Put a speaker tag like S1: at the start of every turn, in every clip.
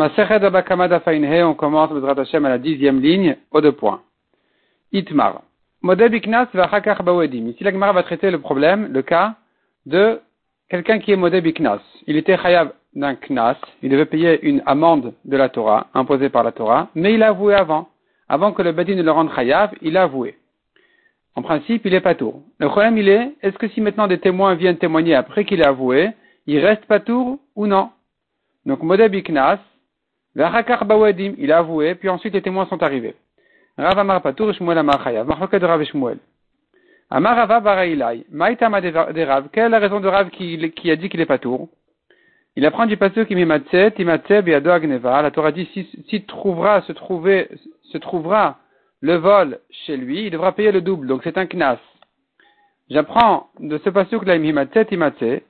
S1: On commence le Hashem à la dixième ligne, au deux points. Itmar. Modebiknas vachakach bawedim. Ici, la Gemara va traiter le problème, le cas de quelqu'un qui est modebiknas. Il était chayav d'un knas, il devait payer une amende de la Torah, imposée par la Torah, mais il a avoué avant. Avant que le badin ne le rende chayav, il a avoué. En principe, il est pas tour. Le problème, il est, est-ce que si maintenant des témoins viennent témoigner après qu'il a avoué, il reste pas tour ou non? Donc, modebiknas, il a avoué, puis ensuite les témoins sont arrivés. Rav Amar Patour, Shmuel Amar Chayav. De Rav Shmuel. Amar Rava Barailai. Maïtama de Rav. Quelle est la raison de Rav qui, a dit qu'il est Patour Il apprend du pasteur qui mimatse, timatse, agneva. La Torah dit, si, trouvera, se se trouvera le vol chez lui, il devra payer le double. Donc c'est un knas. J'apprends de ce pasteur que imimatse, timatse.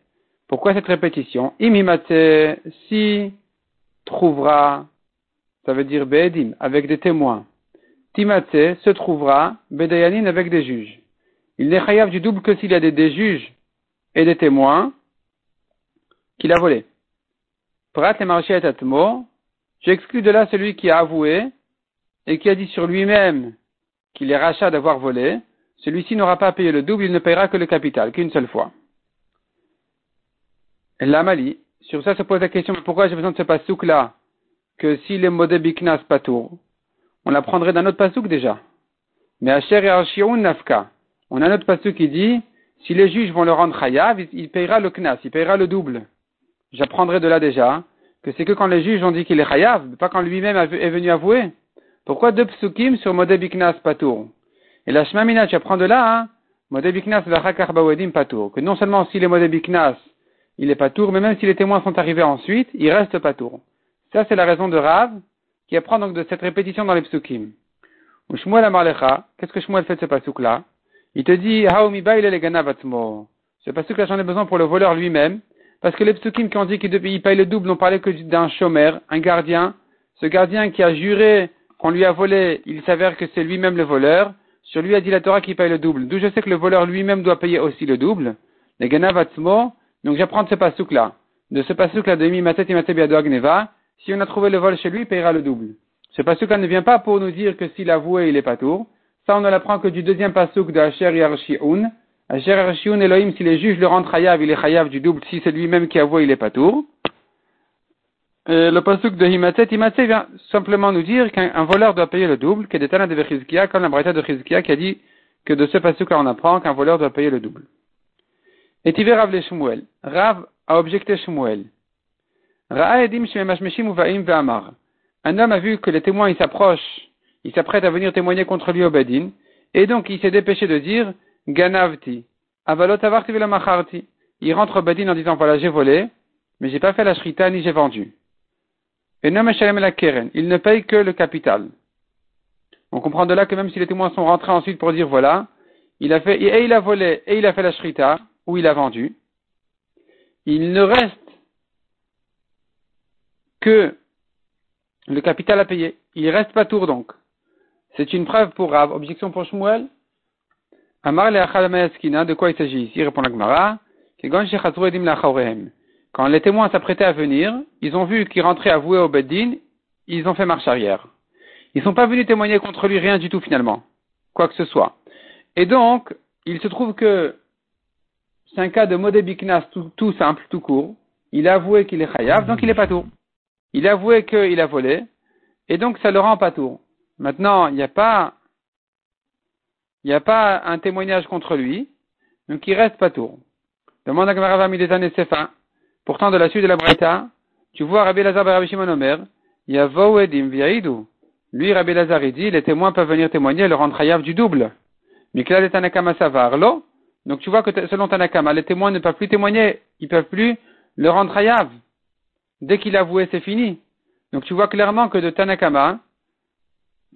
S1: Pourquoi cette répétition? Imimatse, si trouvera, ça veut dire avec des témoins. Timatse se trouvera Bedayanin avec des juges. Il n'est chayav du double que s'il y a des, juges et des témoins qu'il a volé. Prat le marché atmo, j'exclus de là celui qui a avoué et qui a dit sur lui-même qu'il est rachat d'avoir volé. Celui-ci n'aura pas payé le double, il ne payera que le capital, qu'une seule fois. L'Amali, sur ça se pose la question, mais pourquoi j'ai besoin de ce pasouk là Que s'il est modé biknas patour, on l'apprendrait d'un autre pasouk déjà. Mais Asher et nafka. On a un autre pasouk qui dit, si les juges vont le rendre chayav, il payera le knas, il payera le double. J'apprendrai de là déjà que c'est que quand les juges ont dit qu'il est chayav, pas quand lui-même est venu avouer. Pourquoi deux psukim sur modé biknas patour Et la shmamina, tu apprends de là, hein, modé biknas vachakar bawedim patour. Que non seulement s'il est modé biknas, il est pas tour, mais même si les témoins sont arrivés ensuite, il reste pas tour. Ça, c'est la raison de Rav, qui apprend donc de cette répétition dans les psukim. Ou Shmuel qu'est-ce que Shmuel fait de ce pasuk-là? Il te dit, est Ce pasuk-là, j'en ai besoin pour le voleur lui-même, parce que les psukim qui ont dit qu'il paye le double n'ont parlé que d'un chômeur, un gardien. Ce gardien qui a juré qu'on lui a volé, il s'avère que c'est lui-même le voleur. Sur lui a dit la Torah qu'il paye le double. D'où je sais que le voleur lui-même doit payer aussi le double. Les Ganavatzmo, donc j'apprends de ce pasouk là. De ce pasouk là de Mi Matet Agneva, si on a trouvé le vol chez lui, il payera le double. Ce pasouk là ne vient pas pour nous dire que s'il avoué, il est pas tour. Ça, on ne l'apprend que du deuxième pasouk de Asher Yarshioun. Asher Yarshioun Elohim, si les juges le rendent chayav, il est chayav du double. Si c'est lui-même qui avoue, il est pas tour. le pasouk de Himatet, Himatet vient simplement nous dire qu'un voleur doit payer le double, que des de Chizkia, comme la de Chizkia qui a dit que de ce pasouk là on apprend qu'un voleur doit payer le double. Et Rav le Shmuel. Rav a objecté Shmuel. Un homme a vu que les témoins s'approchent, il s'apprête à venir témoigner contre lui au Bedin, et donc il s'est dépêché de dire Ganavti, avalot avarti macharti. Il rentre au Bedin en disant voilà j'ai volé, mais j'ai pas fait la shrita ni j'ai vendu. Et non la keren, il ne paye que le capital. On comprend de là que même si les témoins sont rentrés ensuite pour dire voilà, il a fait, et il a volé, et il a fait la shrita, où il a vendu, il ne reste que le capital à payer. Il reste pas tour donc. C'est une preuve pour Rav. Objection pour Shmuel. Amar de quoi il s'agit ici Répond la Gemara. Quand les témoins s'apprêtaient à venir, ils ont vu qu'il rentrait avoué au Beddin, ils ont fait marche arrière. Ils ne sont pas venus témoigner contre lui rien du tout finalement, quoi que ce soit. Et donc, il se trouve que c'est un cas de modé tout, tout, simple, tout court. Il a avoué qu'il est chayav, donc il est pas tout. Il a avoué qu'il a volé, et donc ça le rend pas tout. Maintenant, il n'y a pas, il n'y a pas un témoignage contre lui, donc il reste pas tout. Demande à Gamara des années fin. Pourtant, de la suite de la Breta, tu vois Rabbi Lazar et Rabbi Shimon Omer, il y a Voedim Viaïdou. Lui, Rabbi Lazar, il dit, les témoins peuvent venir témoigner et le rendre chayav du double. Savar, lo, donc tu vois que selon Tanakama, les témoins ne peuvent plus témoigner, ils peuvent plus le rendre hayav. Dès qu'il a avoué, c'est fini. Donc tu vois clairement que de Tanakama,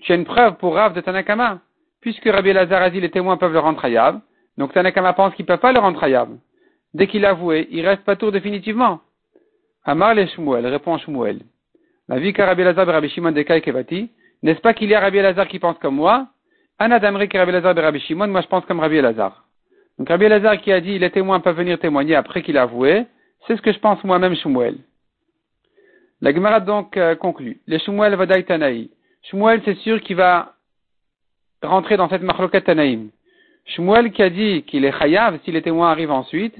S1: tu as une preuve pour Rav de Tanakama. Puisque Rabbi Lazar a dit les témoins peuvent le rendre hayav, donc Tanakama pense qu'ils ne peuvent pas le rendre hayav. Dès qu'il a avoué, il reste pas tour définitivement. Amar le Shmuel, répond Shmuel. La vie Rabbi Lazar Rabbi Shimon de Kevati, n'est-ce pas qu'il y a Rabbi Lazar qui pense comme moi? Anadamri Rabbi Lazar Rabbi Shimon, moi je pense comme Rabbi Lazar. Donc Rabbi Lazare qui a dit les témoins peuvent venir témoigner après qu'il a avoué, c'est ce que je pense moi-même Shmuel. La Gemara donc euh, conclut. Les Shmuel Vadaï Tanaï. Shmuel, c'est sûr qu'il va rentrer dans cette marloquet Tanaïm. Shmuel qui a dit qu'il est chayav si les témoins arrivent ensuite,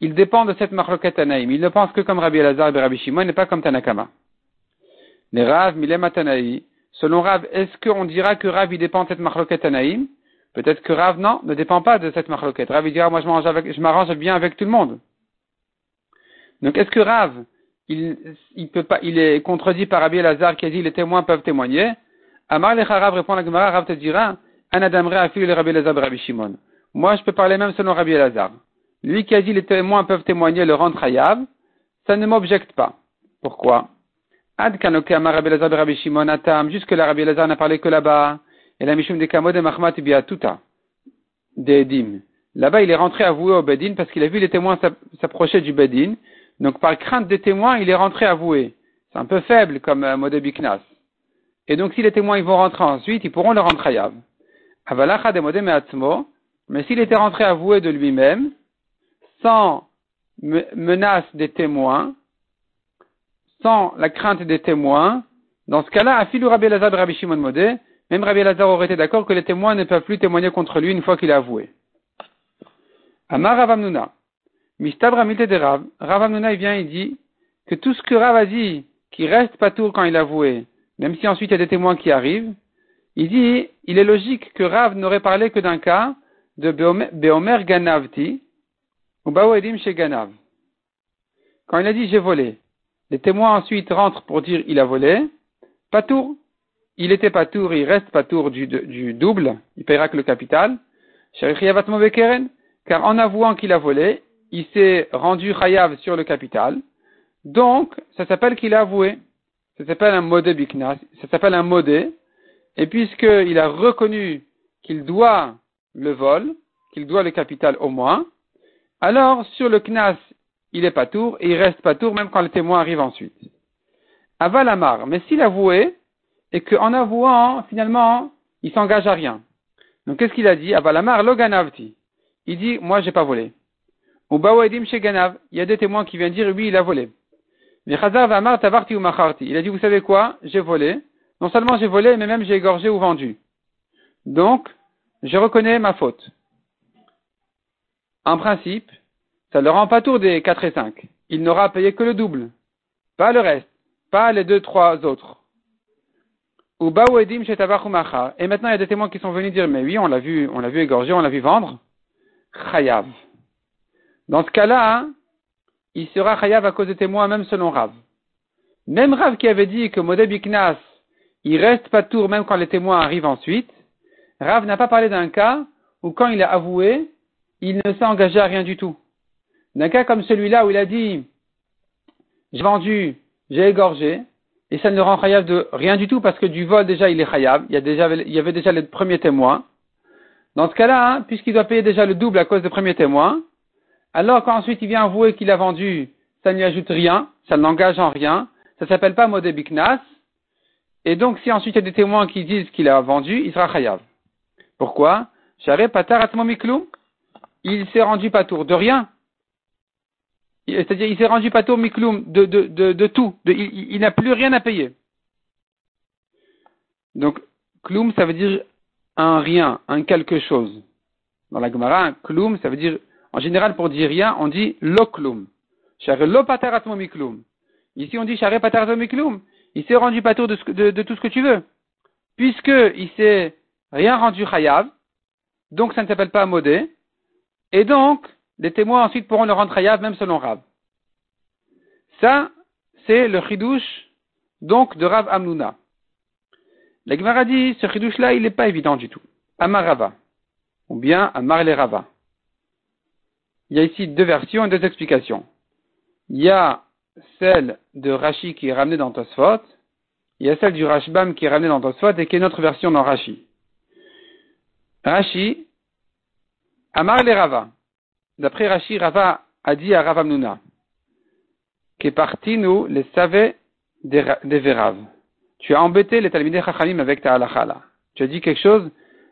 S1: il dépend de cette marloquet Tanaïm. Il ne pense que comme Rabbi Elazar et Rabbi Shimon et pas comme Tanakama. Les Rav, Milema Tanaï. Selon Rav, est-ce qu'on dira que Rav il dépend de cette marloquet Tanaïm? Peut-être que Rav, non, ne dépend pas de cette marloquette. Rav il dira, moi je m'arrange bien avec tout le monde. Donc est-ce que Rav, il, il peut pas, il est contredit par Rabbi Lazare qui a dit les témoins peuvent témoigner? Amar le Rav répond à la Gemara, Rav te dira, Anadamre afil le Rabbi Lazare Rabbi Shimon. Moi, je peux parler même selon Rabbi Lazare. Lui qui a dit les témoins peuvent témoigner le rendre hayav, ça ne m'objecte pas. Pourquoi? Ad kanoke Amar Rabbi Lazare Rabbi Shimon atam, jusque là Rabbi Lazare n'a parlé que là-bas. Et la Mishum de Kamod et Mahmat Biatuta. Des Là-bas, il est rentré à avouer au Bedin parce qu'il a vu les témoins s'approcher du Bedin. Donc, par crainte des témoins, il est rentré à avouer. C'est un peu faible comme euh, Modé Biknas. Et donc, si les témoins ils vont rentrer ensuite, ils pourront le rentrer à Avalacha de Modé. Mais s'il était rentré à avouer de lui-même, sans menace des témoins, sans la crainte des témoins, dans ce cas-là, Afilou Rabbi Lazar Rabbi Shimon Modé, même Rabbi Lazar aurait été d'accord que les témoins ne peuvent plus témoigner contre lui une fois qu'il a avoué. Amar Ravamnuna. Mistab Ramite de Rav. Ravamnuna, il vient, il dit que tout ce que Rav a dit, qui reste pas tout quand il a avoué, même si ensuite il y a des témoins qui arrivent, il dit, il est logique que Rav n'aurait parlé que d'un cas de Beomer Ganavti, ou Baoedim chez Ganav. Quand il a dit j'ai volé, les témoins ensuite rentrent pour dire il a volé, pas tout il était pas tour, il reste pas tour du, du double, il paiera que le capital. Car en avouant qu'il a volé, il s'est rendu chayav sur le capital. Donc, ça s'appelle qu'il a avoué. Ça s'appelle un modé biknas. Ça s'appelle un modé. Et puisqu'il a reconnu qu'il doit le vol, qu'il doit le capital au moins, alors sur le knas, il est pas tour et il reste pas tour même quand le témoin arrive ensuite. Avalamar. Mais s'il a avoué, et qu'en avouant, finalement, il s'engage à rien. Donc qu'est-ce qu'il a dit? Avalamar loganavti. Il dit, moi j'ai pas volé. Ou bawadim chez Ganav, il y a des témoins qui viennent dire, oui, il a volé. Mais Vamar tavarti ou. Il a dit, vous savez quoi? J'ai volé. Non seulement j'ai volé, mais même j'ai égorgé ou vendu. Donc, je reconnais ma faute. En principe, ça ne rend pas tour des 4 et 5. Il n'aura payé que le double. Pas le reste. Pas les deux, trois autres. Et maintenant, il y a des témoins qui sont venus dire, mais oui, on l'a vu, on l'a vu égorger, on l'a vu vendre. Chayav. Dans ce cas-là, il sera chayav à cause des témoins, même selon Rav. Même Rav qui avait dit que Modeb Iknas, il reste pas tour même quand les témoins arrivent ensuite. Rav n'a pas parlé d'un cas où quand il a avoué, il ne s'est engagé à rien du tout. D'un cas comme celui-là où il a dit, j'ai vendu, j'ai égorgé, et ça ne rend chayav de rien du tout parce que du vol déjà il est chayav, il y, avait déjà les premiers témoins. Dans ce cas-là, hein, puisqu'il doit payer déjà le double à cause des premiers témoins, alors quand ensuite il vient avouer qu'il a vendu, ça ne lui ajoute rien, ça ne l'engage en rien, ça s'appelle pas modé biknas, et donc si ensuite il y a des témoins qui disent qu'il a vendu, il sera chayav. Pourquoi? Il s'est rendu pas tour de rien c'est-à-dire il s'est rendu pato mikloum de, de, de, tout, il, n'a plus rien à payer. Donc, kloum, ça veut dire un rien, un quelque chose. Dans la Gemara, kloum, ça veut dire, en général, pour dire rien, on dit lo kloum. lo mikloum. Ici, on dit share mikloum. Il s'est rendu pato de, de, de, tout ce que tu veux. Puisque il s'est rien rendu chayav, donc ça ne s'appelle pas modé, et donc, les témoins ensuite pourront le rendre chayav même selon Rav. Ça, c'est le chidouche donc de Rav Amnuna. La Gemara dit, ce chidouche-là, il n'est pas évident du tout. Amarava, ou bien Amar. Il y a ici deux versions et deux explications. Il y a celle de Rashi qui est ramenée dans Tosfot, il y a celle du Rashbam qui est ramenée dans Tosfot et qui est notre version dans Rashi. Rashi, Amar le Rava. D'après Rashi, Rava a dit à Rav Amnuna, que nous les savait des, Vérav. Tu as embêté les Talmidei Chachamim avec ta halakha Tu as dit quelque chose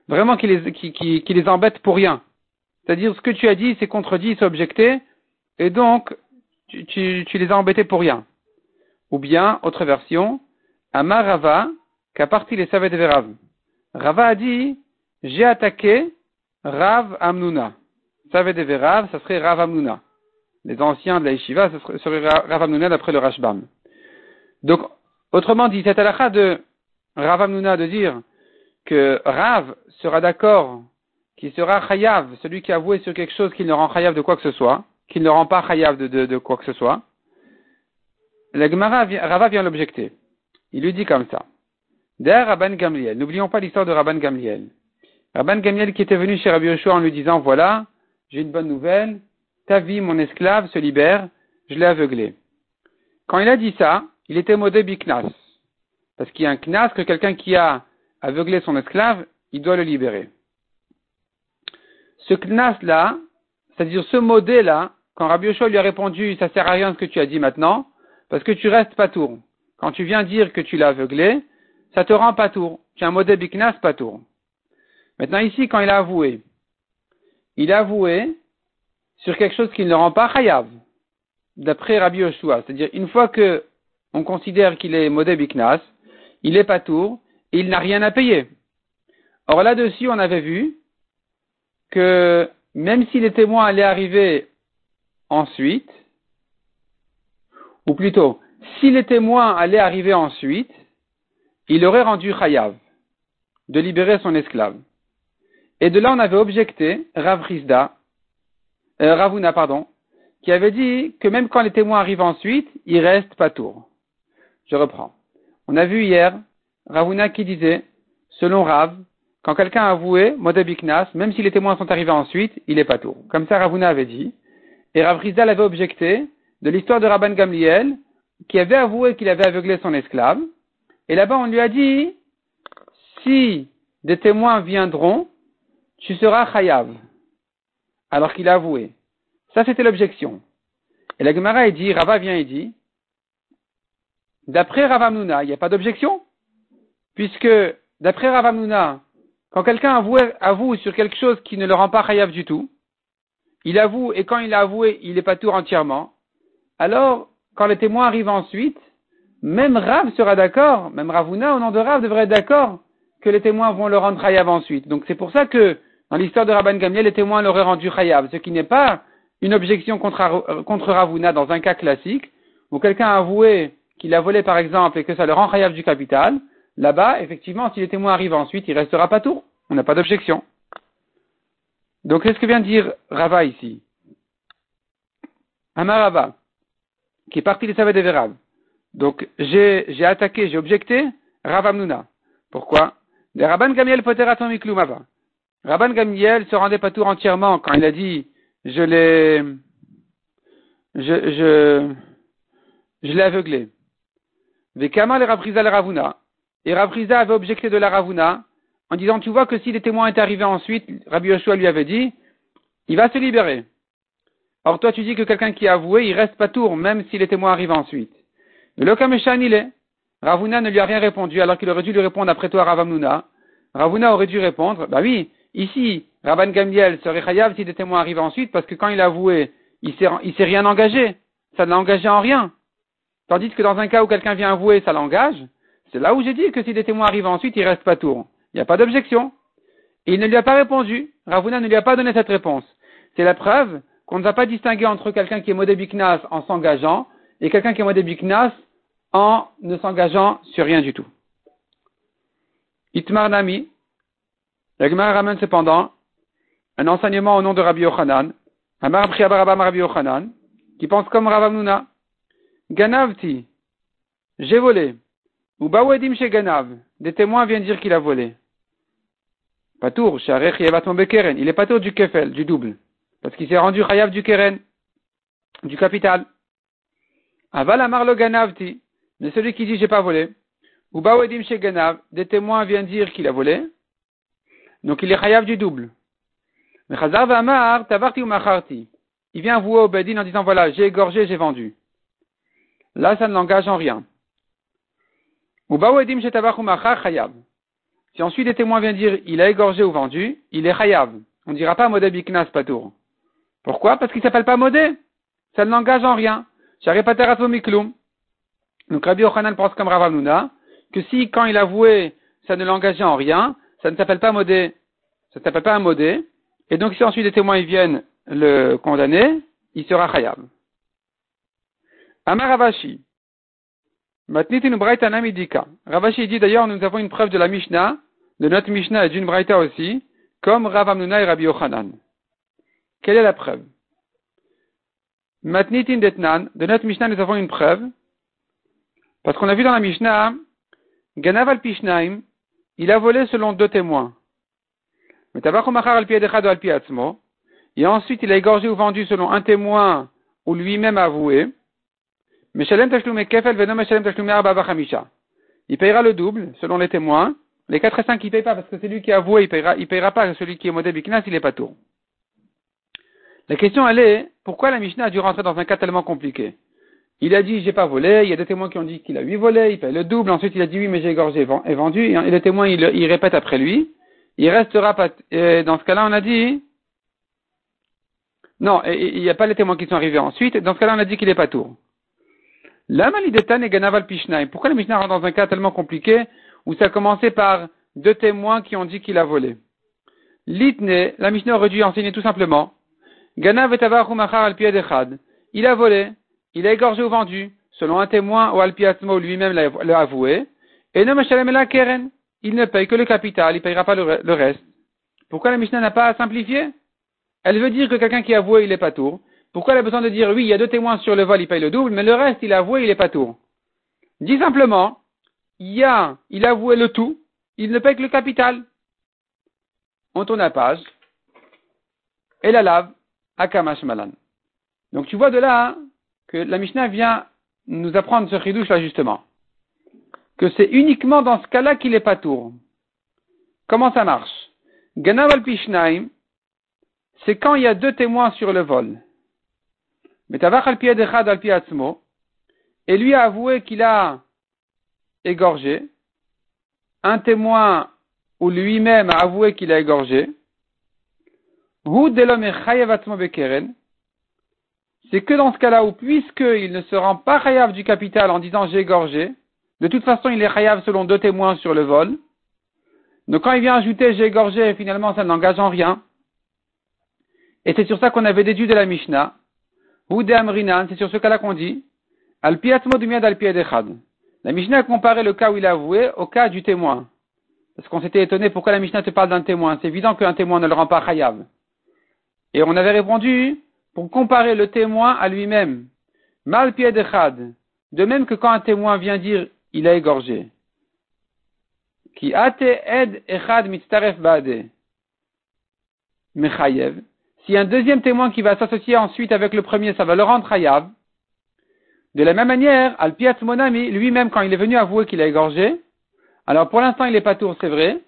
S1: vraiment qui les, embête pour rien. C'est-à-dire ce que tu as dit, c'est contredit, c'est objecté, et donc tu, les as embêtés pour rien. Ou bien, autre version, Amar Rava, qu'a parti les Savet Verav. Rava a dit, j'ai attaqué Rav Amnuna. Savet Verav, ça serait Rav Amnuna. Les anciens de la Yeshiva, ce serait Rav Amnuna d'après le Rashbam. Donc, autrement dit, cette halakha de Rav Amnuna de dire que Rav sera d'accord, qui sera chayav, celui qui a avoué sur quelque chose qu'il ne rend chayav de quoi que ce soit, qu'il ne rend pas chayav de, quoi que ce soit, la Gemara, Rava vient l'objecter. Il lui dit comme ça. D'ailleurs, Rabban Gamliel. N'oublions pas l'histoire de Rabban Gamliel. Rabban Gamliel qui était venu chez Rabbi Yoshua en lui disant, voilà, j'ai une bonne nouvelle, ta vie, mon esclave, se libère, je l'ai aveuglé. Quand il a dit ça, il était modé biknas. Parce qu'il y a un knas que quelqu'un qui a aveuglé son esclave, il doit le libérer. Ce knas-là, c'est-à-dire ce modé-là, quand Rabbi lui a répondu, ça sert à rien ce que tu as dit maintenant, parce que tu restes pas tour. Quand tu viens dire que tu l'as aveuglé, ça te rend pas tour. Tu as un modèle biknas pas tour. Maintenant ici, quand il a avoué, il a avoué sur quelque chose qui ne rend pas chayav, d'après Rabbi Yoshua. C'est-à-dire, une fois que on considère qu'il est modèle biknas, il est pas tour, et il n'a rien à payer. Or là-dessus, on avait vu que même si les témoins allaient arriver ensuite, ou plutôt, si les témoins allaient arriver ensuite, il aurait rendu Chayav de libérer son esclave. Et de là, on avait objecté Rav Rizda, euh, Ravuna, pardon, qui avait dit que même quand les témoins arrivent ensuite, il reste pas tour. Je reprends. On a vu hier Ravuna qui disait, selon Rav, quand quelqu'un a avoué Modebiknas, même si les témoins sont arrivés ensuite, il est pas tour. Comme ça, Ravuna avait dit. Et Rav Rizda l'avait objecté de l'histoire de Rabban Gamliel, qui avait avoué qu'il avait aveuglé son esclave. Et là-bas, on lui a dit, si des témoins viendront, tu seras chayav. Alors qu'il a avoué. Ça, c'était l'objection. Et la Gemara, dit, Rava vient et dit, d'après Ravamnuna, il n'y a pas d'objection? Puisque, d'après Ravamnuna, quand quelqu'un avoue, avoue, sur quelque chose qui ne le rend pas chayav du tout, il avoue, et quand il a avoué, il n'est pas tout entièrement, alors, quand les témoins arrivent ensuite, même Rav sera d'accord, même Ravuna au nom de Rav devrait être d'accord que les témoins vont le rendre Chayav ensuite. Donc c'est pour ça que dans l'histoire de Rabban Gamliel, les témoins l'auraient rendu Chayav, ce qui n'est pas une objection contre, Ravuna dans un cas classique, où quelqu'un a avoué qu'il a volé par exemple et que ça le rend Chayav du capital. Là-bas, effectivement, si les témoins arrivent ensuite, il restera pas tout. On n'a pas d'objection. Donc, qu'est-ce que vient de dire Rava ici? Amarava qui est parti des Savet de Verav. Donc, j'ai attaqué, j'ai objecté Rav Amnuna. Pourquoi? Le Rabban Gamiel poteraton miklumava. Rabban Gamiel se rendait pas tout entièrement quand il a dit je l'ai je, je, je l'ai aveuglé. Vekama le Ravriza le Ravuna. Et Ravriza avait objecté de la Ravuna en disant tu vois que si les témoins étaient arrivés ensuite, Rabbi Yoshua lui avait dit il va se libérer. Or, toi, tu dis que quelqu'un qui a avoué, il reste pas tour, même si les témoins arrivent ensuite. Mais le Kameshan, il est. Ravuna ne lui a rien répondu, alors qu'il aurait dû lui répondre après toi, Ravamnuna. Ravuna aurait dû répondre, bah oui, ici, Rabban Gamliel serait chayav si des témoins arrivent ensuite, parce que quand il a avoué, il il s'est rien engagé. Ça ne l'a engagé en rien. Tandis que dans un cas où quelqu'un vient avouer, ça l'engage. C'est là où j'ai dit que si des témoins arrivent ensuite, il reste pas tour. Il n'y a pas d'objection. Il ne lui a pas répondu. Ravuna ne lui a pas donné cette réponse. C'est la preuve qu'on ne va pas distinguer entre quelqu'un qui est modébiknas en s'engageant et quelqu'un qui est modébiknas en ne s'engageant sur rien du tout. Itmar Nami, la Gemara ramène cependant un enseignement au nom de Rabbi Yochanan, Amar Rabbi Yochanan, qui pense comme Ravamnuna. Ganavti, j'ai volé. Ou Bawedim chez Ganav, des témoins viennent dire qu'il a volé. Patour, Sharech Bekeren, il est patour du kefel, du double. Parce qu'il s'est rendu chayav du keren, du capital. Aval amar lo ganavti, mais celui qui dit j'ai pas volé. Ou bawedim chez ganav, des témoins viennent dire qu'il a volé. Donc il est chayav du double. Mais chazar amar tavarti ou. Il vient vouer au bedin en disant voilà, j'ai égorgé, j'ai vendu. Là, ça ne l'engage en rien. Ou ou machar chayav. Si ensuite des témoins viennent dire il a égorgé ou vendu, il est chayav. On ne dira pas modé biknas patour. Pourquoi? Parce qu'il ne s'appelle pas modé. Ça ne l'engage en rien. Donc Rabbi Yochanan pense comme Rav Amnuna, que si quand il avouait, ça ne l'engageait en rien, ça ne s'appelle pas modé, ça ne s'appelle pas un modé, et donc si ensuite les témoins ils viennent le condamner, il sera khayab. Amar Ravashi. Ravashi dit d'ailleurs, nous avons une preuve de la Mishnah, de notre Mishnah et d'une Braïta aussi, comme Rav Amnuna et Rabbi Yochanan. Quelle est la preuve? Matnitin Detnan, de notre Mishnah, nous avons une preuve, parce qu'on a vu dans la Mishnah, Ganav al Pishnaim, il a volé selon deux témoins. Et ensuite, il a égorgé ou vendu selon un témoin ou lui-même avoué. Il payera le double, selon les témoins. Les 4 et 5, il ne paye pas parce que c'est lui qui a avoué, il il payera pas. Celui qui est modèle biknas, il n'est pas tour. La question, elle est, pourquoi la Mishnah a dû rentrer dans un cas tellement compliqué? Il a dit, j'ai pas volé, il y a des témoins qui ont dit qu'il a huit volé, il paye le double, ensuite il a dit oui, mais j'ai égorgé et vendu, et le témoin, il, il répète après lui. Il restera pas, dans ce cas-là, on a dit, non, il n'y a pas les témoins qui sont arrivés ensuite, dans ce cas-là, on a dit qu'il n'est pas tour. La malidetan et ganaval pishnaim. Pourquoi la Mishnah rentre dans un cas tellement compliqué où ça a commencé par deux témoins qui ont dit qu'il a volé? Litne, la Mishnah aurait dû enseigner tout simplement. Ganav et al Il a volé, il a égorgé ou vendu, selon un témoin ou alpiatmo lui-même l'a avoué. Et la keren. Il ne paye que le capital, il ne payera pas le, reste. Pourquoi la Mishnah n'a pas à simplifier? Elle veut dire que quelqu'un qui a avoué, il est pas tour. Pourquoi elle a besoin de dire oui, il y a deux témoins sur le vol, il paye le double, mais le reste, il a avoué, il est pas tour? Dis simplement, il y a, il a avoué le tout, il ne paye que le capital. On tourne la page, et la lave, Akamash Malan. Donc tu vois de là hein, que la Mishnah vient nous apprendre ce chidouche là justement. Que c'est uniquement dans ce cas-là qu'il est pas tour. Comment ça marche? Ganav al c'est quand il y a deux témoins sur le vol. Et lui a avoué qu'il a égorgé. Un témoin ou lui-même a avoué qu'il a égorgé. C'est que dans ce cas-là où, puisqu'il ne se rend pas chayav du capital en disant j'ai égorgé, de toute façon il est chayav selon deux témoins sur le vol. Donc quand il vient ajouter j'ai égorgé, finalement ça n'engage en rien. Et c'est sur ça qu'on avait déduit de la Mishnah ou de c'est sur ce cas-là qu'on dit, al al La Mishnah a comparé le cas où il a avoué au cas du témoin. Parce qu'on s'était étonné pourquoi la Mishnah te parle d'un témoin? C'est évident qu'un témoin ne le rend pas chayav. Et on avait répondu pour comparer le témoin à lui-même. Mal echad. De même que quand un témoin vient dire il a égorgé. Qui ed echad. Mechayev. Si un deuxième témoin qui va s'associer ensuite avec le premier, ça va le rendre hayav. De la même manière, Alpiat Monami, lui-même, quand il est venu avouer qu'il a égorgé, alors pour l'instant il n'est pas tour, c'est vrai,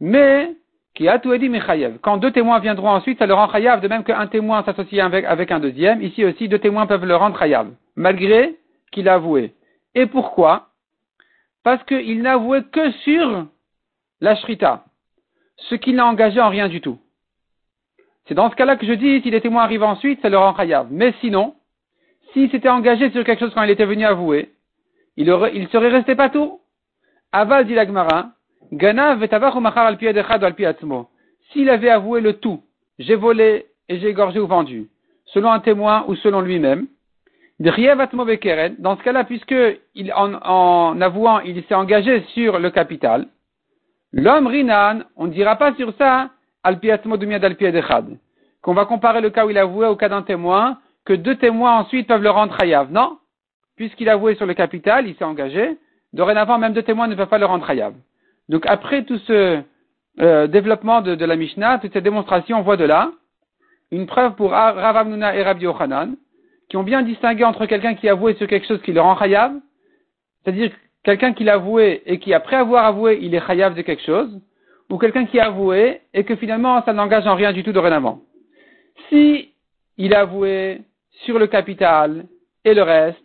S1: mais qui a tout dit. Quand deux témoins viendront ensuite, ça le rend hayav, de même qu'un témoin s'associe avec, un deuxième. Ici aussi, deux témoins peuvent le rendre hayav, malgré qu'il a avoué. Et pourquoi? Parce qu'il n'a avoué que sur la shrita, ce qui n'a engagé en rien du tout. C'est dans ce cas-là que je dis, si les témoins arrivent ensuite, ça leur rend chayav. Mais sinon, s'il s'était engagé sur quelque chose quand il était venu avouer, il, il serait resté pas tout. Aval dit l'agmara, S'il avait avoué le tout, j'ai volé et j'ai égorgé ou vendu, selon un témoin ou selon lui-même, dans ce cas-là, puisque en, avouant, il s'est engagé sur le capital, l'homme rinan, on ne dira pas sur ça, qu'on va comparer le cas où il a avoué au cas d'un témoin, que deux témoins ensuite peuvent le rendre hayav. Non, puisqu'il a avoué sur le capital, il s'est engagé, dorénavant même deux témoins ne peuvent pas le rendre hayav. Donc après tout ce euh, développement de, la Mishnah, toute cette démonstration, on voit de là une preuve pour Rav Amnuna et Rabbi Yochanan, qui ont bien distingué entre quelqu'un qui a avoué sur quelque chose qui le rend hayav, c'est-à-dire quelqu'un qui l'a avoué et qui après avoir avoué, il est hayav de quelque chose, ou quelqu'un qui a avoué et que finalement ça n'engage en rien du tout dorénavant. Si il a avoué sur le capital et le reste,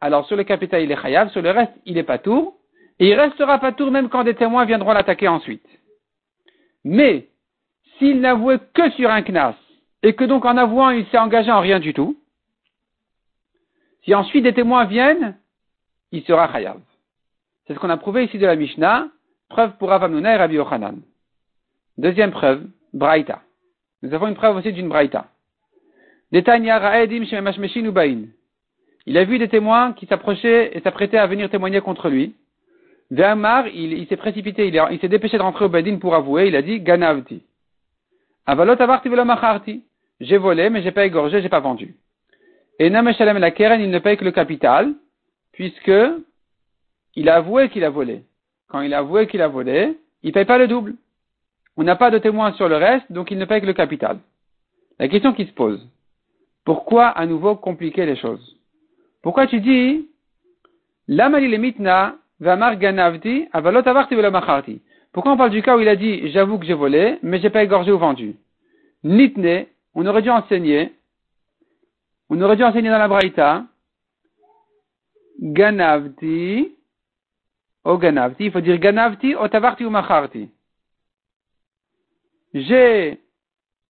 S1: alors sur le capital il est chayav, sur le reste il est pas tour, et il restera pas tour même quand des témoins viendront l'attaquer ensuite. Mais, s'il n'avouait que sur un knas, et que donc en avouant il s'est engagé en rien du tout, si ensuite des témoins viennent il sera chayav. C'est ce qu'on a prouvé ici de la Mishnah, preuve pour Avamnuna et Rabbi Yochanan. Deuxième preuve, Braïta. Nous avons une preuve aussi d'une Braïta. Il a vu des témoins qui s'approchaient et s'apprêtaient à venir témoigner contre lui. Ve'amar, il, s'est précipité, il, s'est dépêché de rentrer au Bedin pour avouer, il a dit, Ganavti. Avalot avarti macharti. J'ai volé, mais j'ai pas égorgé, j'ai pas vendu. Et Nameshalem la Keren, il ne paye que le capital, puisque il a avoué qu'il a volé. Quand il a avoué qu'il a volé, il paye pas le double. On n'a pas de témoin sur le reste, donc il ne paye que le capital. La question qui se pose, pourquoi à nouveau compliquer les choses? Pourquoi tu dis, mitna ganavti, avalot avarti macharti. Pourquoi on parle du cas où il a dit, j'avoue que j'ai volé, mais j'ai pas égorgé ou vendu? Nitne, on aurait dû enseigner, on aurait dû enseigner dans la Braïta, ganavti, o ganavti, il faut dire ganavti, o tavarti ou macharti. J'ai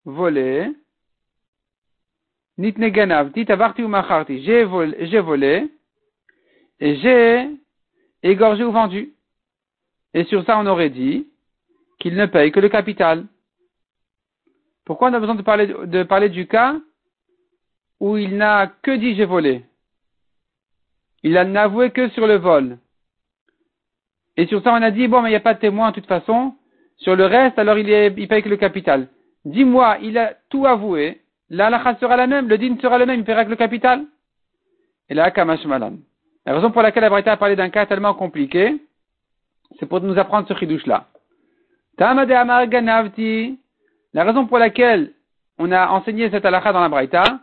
S1: volé, nitne ganavti, tavarti ou macharti. J'ai volé, j'ai volé, et j'ai égorgé ou vendu. Et sur ça, on aurait dit qu'il ne paye que le capital. Pourquoi on a besoin de parler, du cas où il n'a que dit j'ai volé Il n'a avoué que sur le vol. Et sur ça, on a dit, bon, mais il n'y a pas de témoin de toute façon. Sur le reste, alors il, est, il paye que le capital. Dis-moi, il a tout avoué. La sera la même, le din sera le même, il paiera que le capital. Et là, Kamash Malan. La raison pour laquelle Abraïta a parlé d'un cas tellement compliqué, c'est pour nous apprendre ce chidouche-là. Tamade Amar Ganavti. La raison pour laquelle on a enseigné cette halakha dans la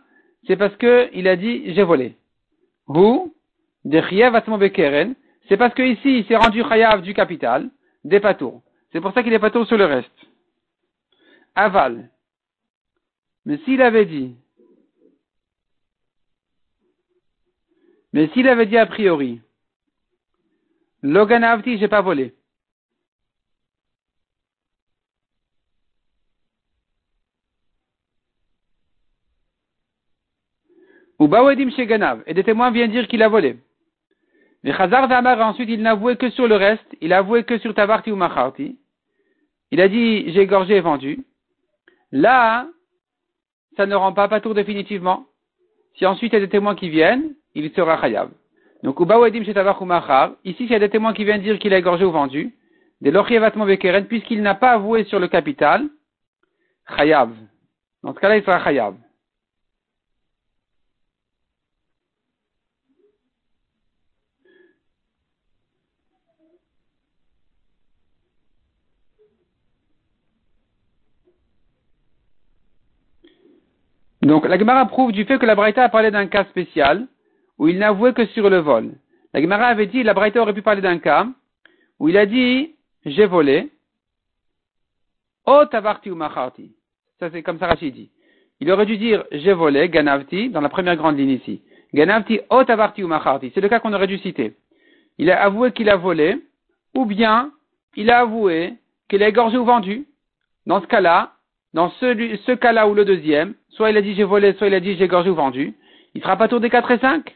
S1: c'est parce que il a dit j'ai volé. Ou, Bekeren, c'est parce que ici il s'est rendu chayav du capital, des patours. C'est pour ça qu'il est patour sur le reste. Aval. Mais s'il avait dit, mais s'il avait dit a priori, Loganavti, j'ai pas volé. Ou Bawedim chez Ganav, et des témoins viennent dire qu'il a volé. Mais Chazar Vamar, ensuite, il n'a avoué que sur le reste, il a avoué que sur Tavarti ou Macharti. Il a dit, j'ai égorgé et vendu. Là, ça ne rend pas patour définitivement. Si ensuite il y a des témoins qui viennent, il sera chayav. Donc, ici, il y a des témoins qui viennent dire qu'il a égorgé ou vendu, des bekeren, puisqu'il n'a pas avoué sur le capital, chayav. Dans ce cas-là, il sera chayav. Donc la Gemara prouve du fait que la Braïta a parlé d'un cas spécial où il n'avouait que sur le vol. La Gemara avait dit, la Braïta aurait pu parler d'un cas où il a dit j'ai volé, oh tavarti ou macharti. Ça c'est comme ça dit. Il aurait dû dire j'ai volé, ganavti, dans la première grande ligne ici. Ganavti, oh tavarti ou macharti. C'est le cas qu'on aurait dû citer. Il a avoué qu'il a volé, ou bien il a avoué qu'il a égorgé ou vendu. Dans ce cas-là, dans ce, cas-là ou le deuxième, soit il a dit j'ai volé, soit il a dit j'ai gorgé ou vendu, il fera pas tour des 4 et 5.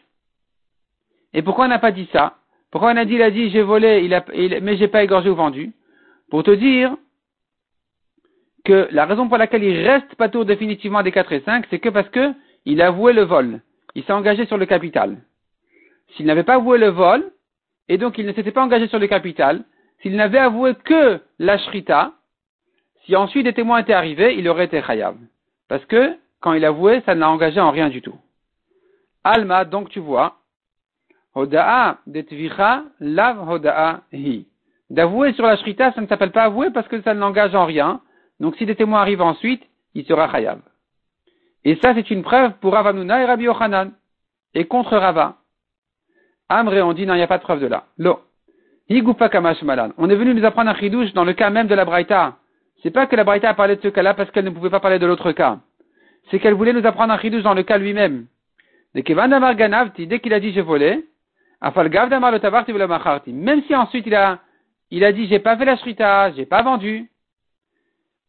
S1: Et pourquoi on n'a pas dit ça? Pourquoi on a dit, il a dit j'ai volé, il a, il, mais j'ai pas égorgé ou vendu? Pour te dire que la raison pour laquelle il reste pas tour définitivement des 4 et 5, c'est que parce que il a avoué le vol. Il s'est engagé sur le capital. S'il n'avait pas avoué le vol, et donc il ne s'était pas engagé sur le capital, s'il n'avait avoué que la shrita, si ensuite des témoins étaient arrivés, il aurait été chayav. Parce que, quand il avouait, ça ne l'a engagé en rien du tout. Alma, donc tu vois, Hoda'a. D'avouer sur la shrita, ça ne s'appelle pas avouer parce que ça ne l'engage en rien. Donc si des témoins arrivent ensuite, il sera chayav. Et ça, c'est une preuve pour Ravanuna et Rabbi Yochanan. Et contre Rava. Amré, on dit non, il n'y a pas de preuve de là. Lo. On est venu nous apprendre un chidouche dans le cas même de la Braïta c'est pas que la Braïta a parlé de ce cas-là parce qu'elle ne pouvait pas parler de l'autre cas. C'est qu'elle voulait nous apprendre un chidouche dans le cas lui-même. dès qu'il a dit j'ai volé, même si ensuite il a, il a dit j'ai pas fait la shrita, j'ai pas vendu,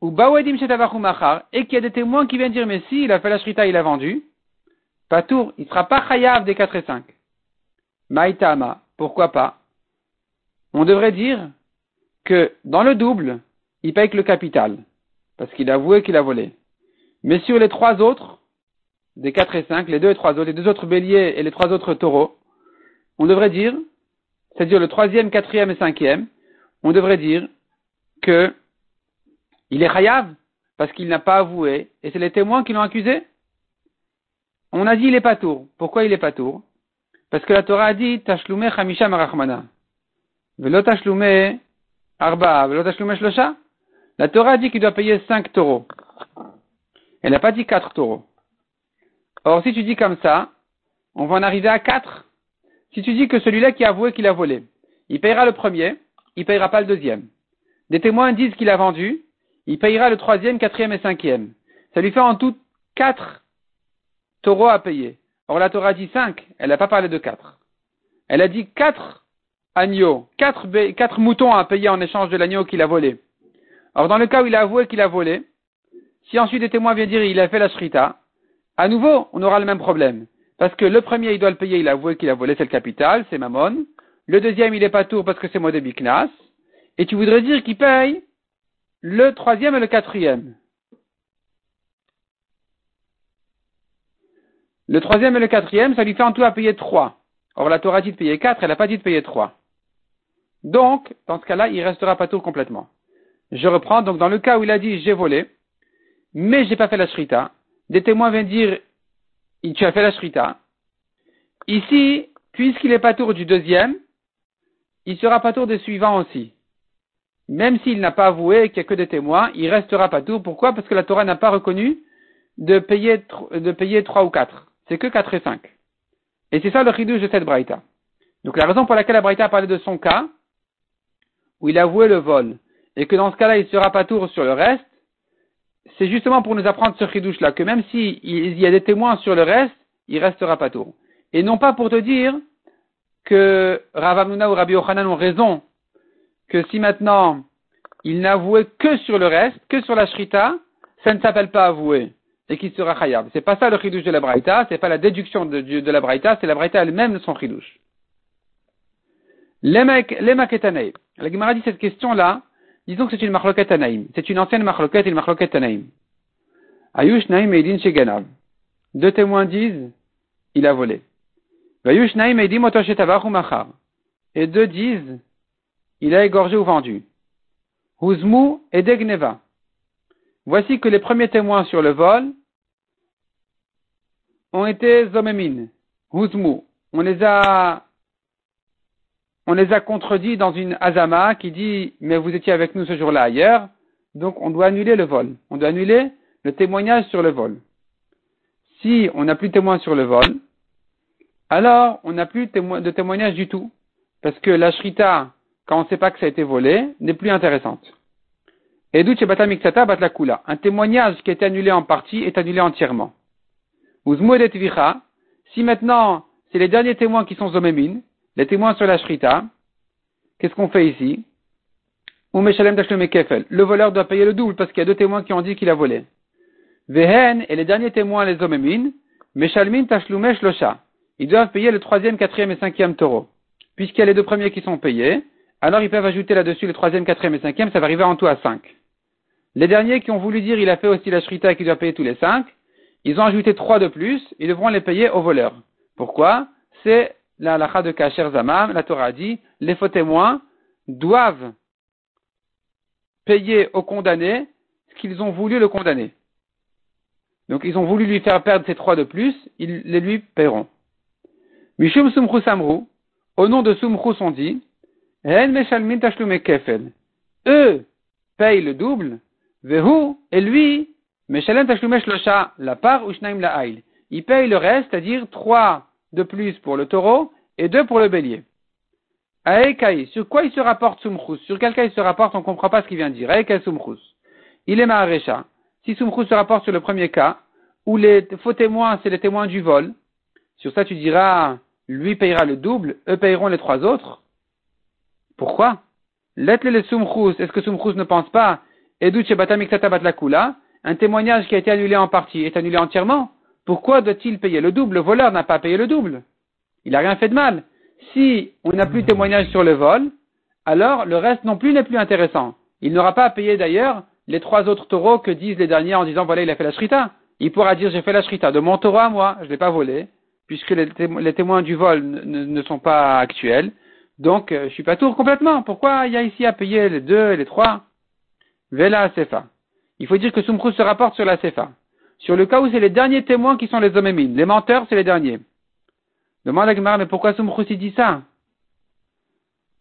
S1: ou et qu'il y a des témoins qui viennent dire mais si il a fait la shrita, il a vendu, tour, il sera pas chayav des 4 et 5. Maïtama. Pourquoi pas? On devrait dire que dans le double, il paye que le capital, parce qu'il a avoué qu'il a volé. Mais sur les trois autres, des quatre et cinq, les deux et trois autres, les deux autres béliers et les trois autres taureaux, on devrait dire, c'est-à-dire le troisième, quatrième et cinquième, on devrait dire que il est chayav parce qu'il n'a pas avoué et c'est les témoins qui l'ont accusé. On a dit il est pas tour. Pourquoi il est pas tour? Parce que la Torah a dit tashlume chamisha marachmana. Velo tashlume arba, velo tashlume shlosha. La Torah dit qu'il doit payer cinq taureaux. Elle n'a pas dit quatre taureaux. Or, si tu dis comme ça, on va en arriver à quatre. Si tu dis que celui-là qui a avoué qu'il a volé, il payera le premier, il payera pas le deuxième. Des témoins disent qu'il a vendu, il payera le troisième, quatrième et cinquième. Ça lui fait en tout quatre taureaux à payer. Or, la Torah dit cinq, elle n'a pas parlé de quatre. Elle a dit quatre agneaux, quatre, quatre moutons à payer en échange de l'agneau qu'il a volé. Or, dans le cas où il a avoué qu'il a volé, si ensuite des témoins viennent dire il a fait la shrita, à nouveau, on aura le même problème. Parce que le premier, il doit le payer, il a avoué qu'il a volé, c'est le capital, c'est Mammon. Le deuxième, il est pas tour parce que c'est Modé Biknas. Et tu voudrais dire qu'il paye le troisième et le quatrième. Le troisième et le quatrième, ça lui fait en tout à payer trois. Or, la Torah dit de payer quatre, elle n'a pas dit de payer trois. Donc, dans ce cas-là, il restera pas tour complètement. Je reprends, donc dans le cas où il a dit j'ai volé, mais j'ai pas fait la shrita, des témoins viennent dire tu as fait la shrita. Ici, puisqu'il est pas tour du deuxième, il sera pas tour des suivants aussi. Même s'il n'a pas avoué qu'il n'y a que des témoins, il restera pas tour. Pourquoi? Parce que la Torah n'a pas reconnu de payer, de payer trois ou quatre. C'est que quatre et cinq. Et c'est ça le chidouche de cette braïta. Donc la raison pour laquelle la braïta a parlé de son cas, où il a avoué le vol, et que dans ce cas-là, il sera pas tour sur le reste, c'est justement pour nous apprendre ce chidouche-là, que même s'il y a des témoins sur le reste, il restera pas tour. Et non pas pour te dire que Rav ou Rabbi Ochanan ont raison, que si maintenant il n'a avoué que sur le reste, que sur la shrita, ça ne s'appelle pas avoué, et qu'il sera chayab. C'est pas ça le chidouche de la braïta, c'est pas la déduction de, la braïta, c'est la braïta elle-même de son chidouche. Maketanei. La Gemara dit cette question-là, Disons que c'est une marloquette anaïm. C'est une ancienne marloquette, une marloquette anaïm. Ayush naïm eidin sheganav. Deux témoins disent, il a volé. Ayush naïm eidim. Et deux disent, il a égorgé ou vendu. Huzmu et degneva. Voici que les premiers témoins sur le vol ont été zomemin. Huzmu. On les a on les a contredits dans une azama qui dit mais vous étiez avec nous ce jour-là ailleurs, donc on doit annuler le vol. On doit annuler le témoignage sur le vol. Si on n'a plus de témoin sur le vol, alors on n'a plus de témoignage du tout. Parce que la shrita, quand on ne sait pas que ça a été volé, n'est plus intéressante. Et kula. Un témoignage qui a été annulé en partie est annulé entièrement. Si maintenant c'est les derniers témoins qui sont zomémines, les témoins sur la shrita, qu'est-ce qu'on fait ici Le voleur doit payer le double parce qu'il y a deux témoins qui ont dit qu'il a volé. Vehen et les derniers témoins, les omemin, meshalmin tashlumesh losha. Ils doivent payer le troisième, quatrième et cinquième taureau. Puisqu'il y a les deux premiers qui sont payés, alors ils peuvent ajouter là-dessus le troisième, quatrième et cinquième, ça va arriver en tout à cinq. Les derniers qui ont voulu dire il a fait aussi la shrita et qu'il doit payer tous les cinq, ils ont ajouté trois de plus, ils devront les payer au voleur. Pourquoi? C'est la halakha de Kacher Zamam, la Torah dit, les faux témoins doivent payer au condamné ce qu'ils ont voulu le condamner. Donc ils ont voulu lui faire perdre ces trois de plus, ils les lui paieront. Mishum Sumru Samru, au nom de Sumru on dit, eux payent le double, Vehu, et lui, Meshalem Tashlumesh la part Ushnaim la Il paye le reste, c'est-à-dire trois de plus pour le taureau et deux pour le bélier. Aekai, sur quoi il se rapporte Sumchus? Sur quel cas il se rapporte? On ne comprend pas ce qu'il vient de dire. Aekai Sumchus. Il est Maharesha. Si Sumchus se rapporte sur le premier cas, où les faux témoins, c'est les témoins du vol, sur ça tu diras, lui payera le double, eux payeront les trois autres. Pourquoi? Let le Sumchus, est-ce que Sumchus ne pense pas? Un témoignage qui a été annulé en partie est annulé entièrement pourquoi doit-il payer le double? Le voleur n'a pas payé le double. Il n'a rien fait de mal. Si on n'a plus de témoignage sur le vol, alors le reste non plus n'est plus intéressant. Il n'aura pas à payer d'ailleurs les trois autres taureaux que disent les derniers en disant voilà il a fait la shrita. Il pourra dire j'ai fait la shrita de mon taureau à moi, je ne l'ai pas volé, puisque les, témoins du vol ne, sont pas actuels. Donc euh, je suis pas tour complètement. Pourquoi il y a ici à payer les deux et les trois? Vela Sefa. Il faut dire que Sumkhus se rapporte sur la Sefa. Sur le cas où c'est les derniers témoins qui sont les homémines. Les menteurs, c'est les derniers. Demande à Gemara, mais pourquoi Sumkhus dit ça?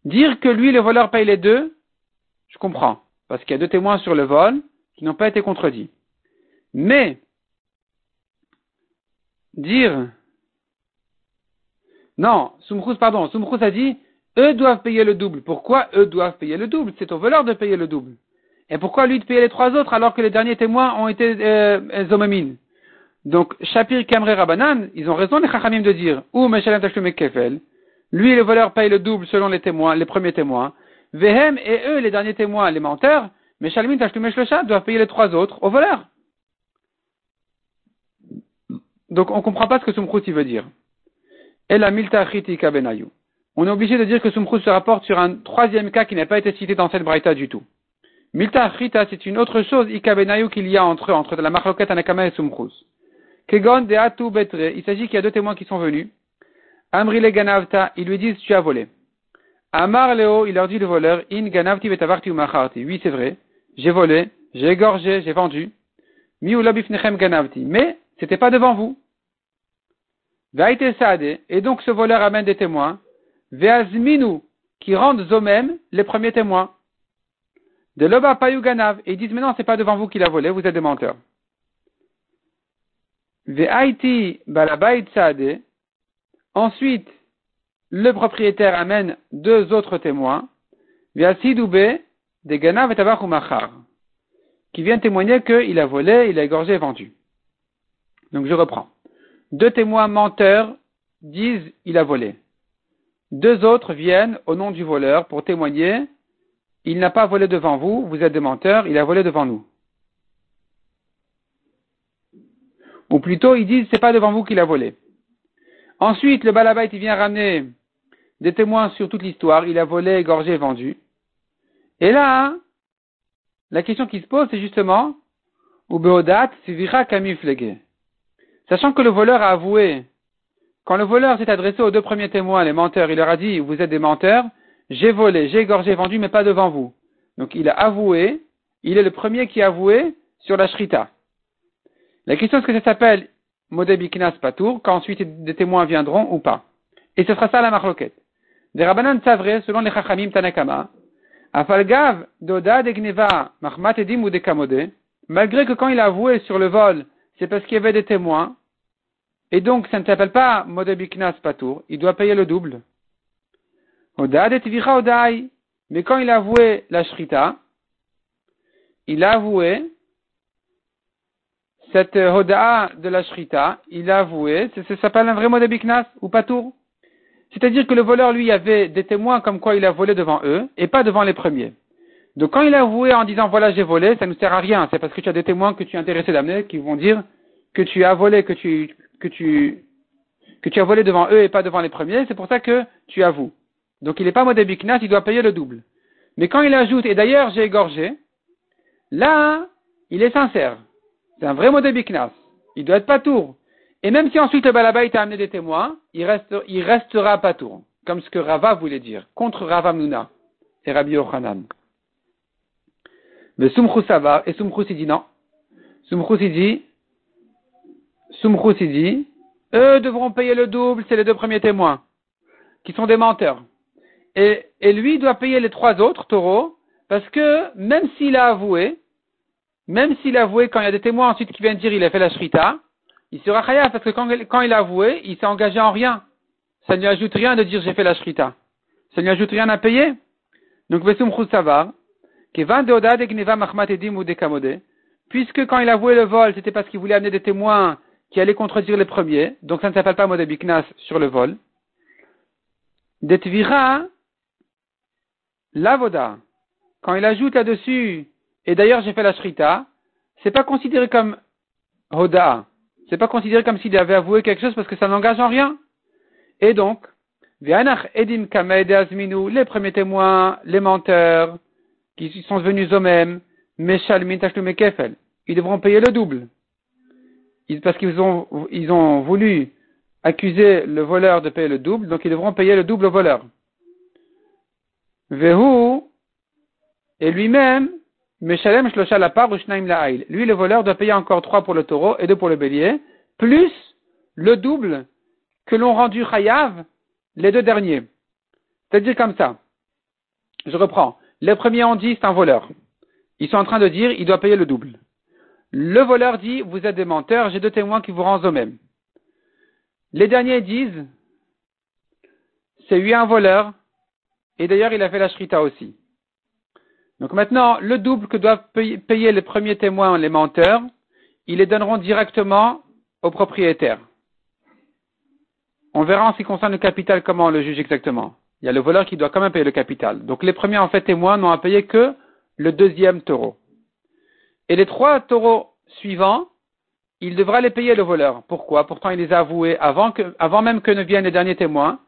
S1: Dire que lui, le voleur, paye les deux, je comprends. Parce qu'il y a deux témoins sur le vol qui n'ont pas été contredits. Mais, dire, non, Sumkhus, pardon, Sumkhus a dit, eux doivent payer le double. Pourquoi eux doivent payer le double? C'est au voleur de payer le double. Et pourquoi lui de payer les trois autres alors que les derniers témoins ont été euh, zomamines Donc, Shapir, Kamre, Rabanan, ils ont raison les Chachamim de dire, ou Meshalem Tashlumek Kefel, lui le voleur paye le double selon les témoins, les premiers témoins, Vehem et eux, les derniers témoins, les menteurs, Meshalmin Tashlumek Shlosha doivent payer les trois autres au voleur. Donc, on ne comprend pas ce que Sumkhuti veut dire. Et la Milta Benayu. On est obligé de dire que Sumkhut se rapporte sur un troisième cas qui n'a pas été cité dans cette braïta du tout. Milta Chita, c'est une autre chose, Ikabenayu, qu'il y a entre eux, entre la Marloket Anakama et Sumchus. Kegon de Atu Betre, il s'agit qu'il y a deux témoins qui sont venus. Amri le Ganavta, ils lui disent, tu as volé. Amar Leo, il leur dit le voleur, In Ganavti Betavarti Umacharti. Oui, c'est vrai, j'ai volé, j'ai égorgé, j'ai vendu. Miulabifnechem Ganavti. Mais, c'était pas devant vous. Vaite Saade, et donc ce voleur amène des témoins. Veazminu, qui rendent eux-mêmes les premiers témoins. De Loba Payuganav. Et ils disent, mais non, c'est pas devant vous qu'il a volé, vous êtes des menteurs. Ensuite, le propriétaire amène deux autres témoins. Ve'asidoube de Ganav et. Qui viennent témoigner qu'il a volé, il a égorgé et vendu. Donc je reprends. Deux témoins menteurs disent il a volé. Deux autres viennent au nom du voleur pour témoigner il n'a pas volé devant vous, vous êtes des menteurs, il a volé devant nous. Ou plutôt, ils disent, c'est pas devant vous qu'il a volé. Ensuite, le balabait, il vient ramener des témoins sur toute l'histoire, il a volé, égorgé, vendu. Et là, la question qui se pose, c'est justement, Ubeodat, Sivira Kamiflege. Sachant que le voleur a avoué, quand le voleur s'est adressé aux deux premiers témoins, les menteurs, il leur a dit, vous êtes des menteurs, j'ai volé, j'ai égorgé, vendu, mais pas devant vous. Donc il a avoué, il est le premier qui a avoué sur la shrita. La question est-ce que ça s'appelle Modebiknas Patour, quand ensuite des témoins viendront ou pas? Et ce sera ça la marloquette. Des Rabbanan Savre, selon les Chachamim Tanakama, Afalgav Doda Degneva Mahmat Edim ou Dekamode, malgré que quand il a avoué sur le vol, c'est parce qu'il y avait des témoins, et donc ça ne s'appelle pas Modebiknas Patour, il doit payer le double. Mais quand il a avoué la shrita, il a avoué cette hoda de la shrita, il a avoué, ça s'appelle un vrai mot de biknas ou patour. C'est-à-dire que le voleur, lui, avait des témoins comme quoi il a volé devant eux et pas devant les premiers. Donc quand il a avoué en disant voilà j'ai volé, ça ne sert à rien. C'est parce que tu as des témoins que tu es intéressé d'amener qui vont dire que tu as volé, que tu, que tu, que tu as volé devant eux et pas devant les premiers. C'est pour ça que tu avoues. Donc il n'est pas modébiknas, il doit payer le double. Mais quand il ajoute, et d'ailleurs j'ai égorgé, là, il est sincère. C'est un vrai modébiknas. Il doit être pas tour. Et même si ensuite le balabait a amené des témoins, il, reste, il restera pas tour. Comme ce que Rava voulait dire. Contre Rava Muna et Rabbi Yochanan. Mais Sumchus et Sumchus il dit non. Sumchus il dit, Sumchus dit, eux devront payer le double, c'est les deux premiers témoins, qui sont des menteurs et, lui doit payer les trois autres taureaux, parce que même s'il a avoué, même s'il a avoué quand il y a des témoins ensuite qui viennent dire il a fait la shrita, il sera khayaf parce que quand, il a avoué, il s'est engagé en rien. Ça ne lui ajoute rien de dire j'ai fait la shrita. Ça ne lui ajoute rien à payer. Donc, Vesum Savar, puisque quand il a avoué le vol, c'était parce qu'il voulait amener des témoins qui allaient contredire les premiers, donc ça ne s'appelle pas Modebiknas sur le vol. Detvira, l'avoda, quand il ajoute là-dessus, et d'ailleurs j'ai fait la shrita, c'est pas considéré comme hoda, c'est pas considéré comme s'il avait avoué quelque chose parce que ça n'engage en rien. Et donc, Edim les premiers témoins, les menteurs, qui sont venus eux-mêmes, ils devront payer le double. Parce qu'ils ont, ils ont voulu accuser le voleur de payer le double, donc ils devront payer le double au voleur. Vehu, et lui-même, Meshalem Shlosha la part Lui, le voleur doit payer encore trois pour le taureau et deux pour le bélier, plus le double que l'ont rendu Chayav les deux derniers. C'est-à-dire comme ça. Je reprends. Les premiers ont dit c'est un voleur. Ils sont en train de dire il doit payer le double. Le voleur dit vous êtes des menteurs, j'ai deux témoins qui vous rendent au même. Les derniers disent c'est lui un voleur et d'ailleurs il a fait la shrita aussi. Donc maintenant, le double que doivent payer les premiers témoins, les menteurs, ils les donneront directement au propriétaire. On verra en ce qui concerne le capital comment on le juge exactement. Il y a le voleur qui doit quand même payer le capital. Donc les premiers en fait témoins n'ont à payer que le deuxième taureau. Et les trois taureaux suivants, il devra les payer le voleur. Pourquoi? Pourtant il les a avoués avant, avant même que ne viennent les derniers témoins.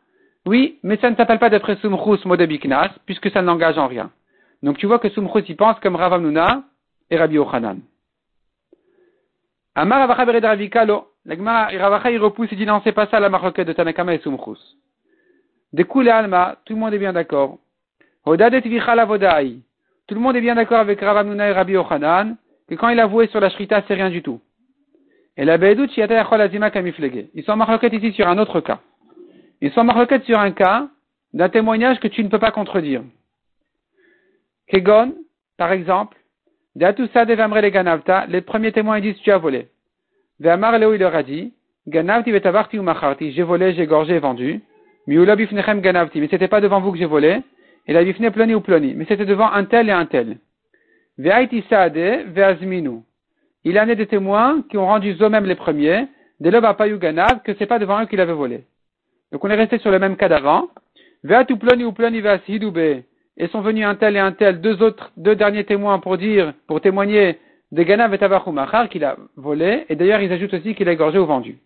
S1: Oui, mais ça ne s'appelle pas d'être sumchus modebiknas, puisque ça n'engage en rien. Donc tu vois que Sumchus y pense comme Rav et Rabbi Ochanan. Amar Avacha Bered Ravikalo. Ravacha il repousse et dit non, c'est pas ça la maroquette de Tanakama et Sumchus. Découle Alma, tout le monde est bien d'accord. Hodadet Vichala Vodai. Tout le monde est bien d'accord avec Rav et Rabbi Ochanan que quand il a voué sur la Shrita, c'est rien du tout. Et la Beidut Shiata Yachol Azima Kamiflege. Ils sont maroquettes ici sur un autre cas. Ils sont maroquettes sur un cas d'un témoignage que tu ne peux pas contredire. Kegon, par exemple, les premiers témoins disent tu as volé. Ve'amar Leo il leur a dit, Ganavti vetavarti ou macharti, j'ai volé, j'ai gorgé vendu. Miula bifnechem ganavti, mais c'était pas devant vous que j'ai volé. Et la bifne ploni ou ploni, mais c'était devant un tel et un tel. Ve'aiti saade ve'azminu. Il en a des témoins qui ont rendu eux-mêmes les premiers, des lobapayu ganav, que c'est pas devant eux qu'il avait volé. Donc on est resté sur le même cas d'avant. Et sont venus un tel et un tel, deux autres, deux derniers témoins pour dire, pour témoigner de Ganav et qu'il a volé, et d'ailleurs ils ajoutent aussi qu'il a égorgé ou vendu.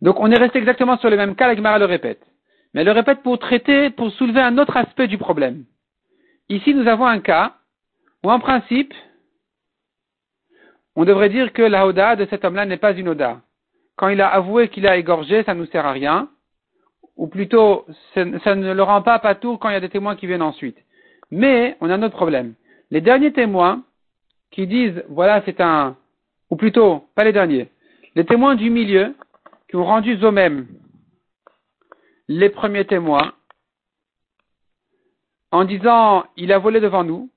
S1: Donc on est resté exactement sur le même cas, la Gemara le répète. Mais elle le répète pour traiter, pour soulever un autre aspect du problème. Ici nous avons un cas où en principe, on devrait dire que la Oda de cet homme-là n'est pas une Oda. Quand il a avoué qu'il a égorgé, ça ne nous sert à rien ou plutôt, ça ne le rend pas tout quand il y a des témoins qui viennent ensuite. Mais, on a un autre problème. Les derniers témoins qui disent, voilà, c'est un, ou plutôt, pas les derniers, les témoins du milieu qui ont rendu eux-mêmes les premiers témoins en disant, il a volé devant nous,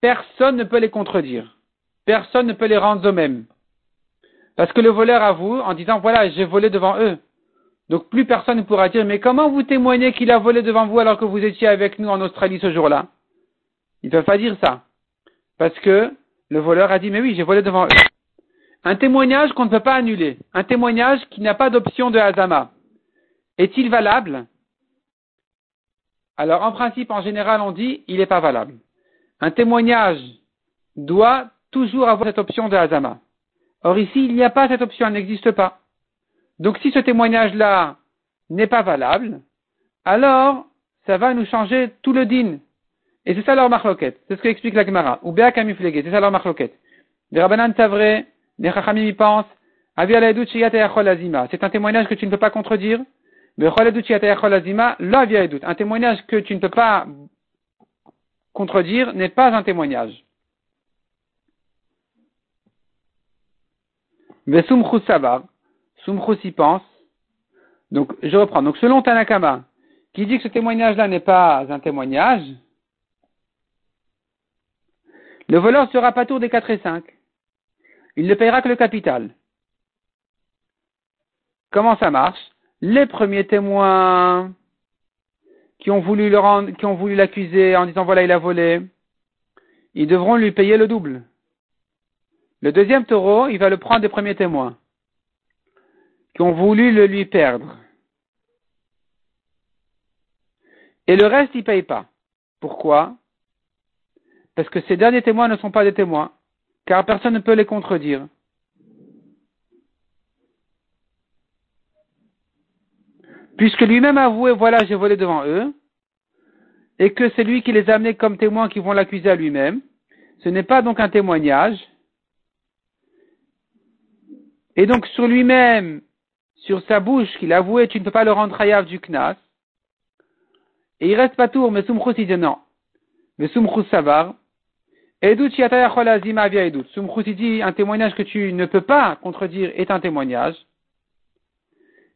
S1: personne ne peut les contredire. Personne ne peut les rendre eux-mêmes. Parce que le voleur avoue en disant, voilà, j'ai volé devant eux. Donc plus personne ne pourra dire, mais comment vous témoignez qu'il a volé devant vous alors que vous étiez avec nous en Australie ce jour-là? Ils ne peuvent pas dire ça. Parce que le voleur a dit, mais oui, j'ai volé devant eux. Un témoignage qu'on ne peut pas annuler. Un témoignage qui n'a pas d'option de Hazama. Est-il valable? Alors en principe, en général, on dit, il n'est pas valable. Un témoignage doit toujours avoir cette option de Hazama. Or ici, il n'y a pas cette option, elle n'existe pas. Donc si ce témoignage-là n'est pas valable, alors ça va nous changer tout le din. Et c'est ça leur marloquette. C'est ce qu'explique la Gemara. Ou c'est ça leur marloquette. Les Rabbanan les y pensent, c'est un témoignage que tu ne peux pas contredire. Un témoignage que tu ne peux pas contredire n'est pas un témoignage. Vesum Sumchus y pense. Donc, je reprends. Donc, selon Tanakama, qui dit que ce témoignage-là n'est pas un témoignage, le voleur sera pas tour des 4 et 5. Il ne payera que le capital. Comment ça marche? Les premiers témoins qui ont voulu le rendre, qui ont voulu l'accuser en disant voilà il a volé, ils devront lui payer le double. Le deuxième taureau, il va le prendre des premiers témoins qui ont voulu le lui perdre. Et le reste, il ne paye pas. Pourquoi? Parce que ces derniers témoins ne sont pas des témoins, car personne ne peut les contredire. puisque lui-même avoué, voilà, j'ai volé devant eux, et que c'est lui qui les a amenés comme témoins qui vont l'accuser à lui-même, ce n'est pas donc un témoignage. Et donc sur lui-même, sur sa bouche qu'il a avoué, tu ne peux pas le rendre hayav du knas. Et il reste pas tour, mais Sumchus il dit non. Mais Sumchus savar. Edut azima via edut. Sumchus il dit un témoignage que tu ne peux pas contredire est un témoignage.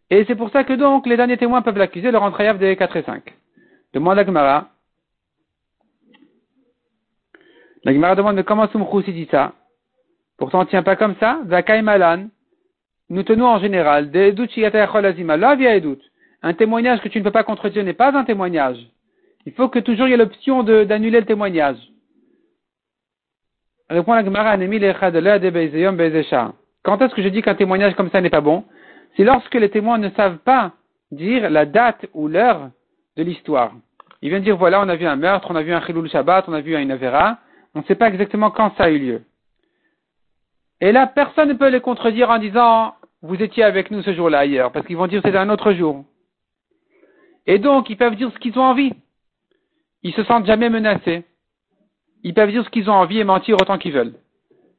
S1: Et c'est pour ça que donc les derniers témoins peuvent l'accuser, le rendre hayav des 4 et 5. Demande à Gemara. La demande, mais comment Sumchus dit ça? Pourtant, on ne tient pas comme ça. Zakai Malan. Nous tenons en général, un témoignage que tu ne peux pas contredire n'est pas un témoignage. Il faut que toujours il y ait l'option d'annuler le témoignage. La Gemara, Quand est-ce que je dis qu'un témoignage comme ça n'est pas bon? C'est lorsque les témoins ne savent pas dire la date ou l'heure de l'histoire. Ils viennent dire, voilà, on a vu un meurtre, on a vu un chilul shabbat, on a vu un avera, on ne sait pas exactement quand ça a eu lieu. Et là, personne ne peut les contredire en disant, vous étiez avec nous ce jour-là ailleurs, parce qu'ils vont dire c'est un autre jour. Et donc, ils peuvent dire ce qu'ils ont envie. Ils se sentent jamais menacés. Ils peuvent dire ce qu'ils ont envie et mentir autant qu'ils veulent.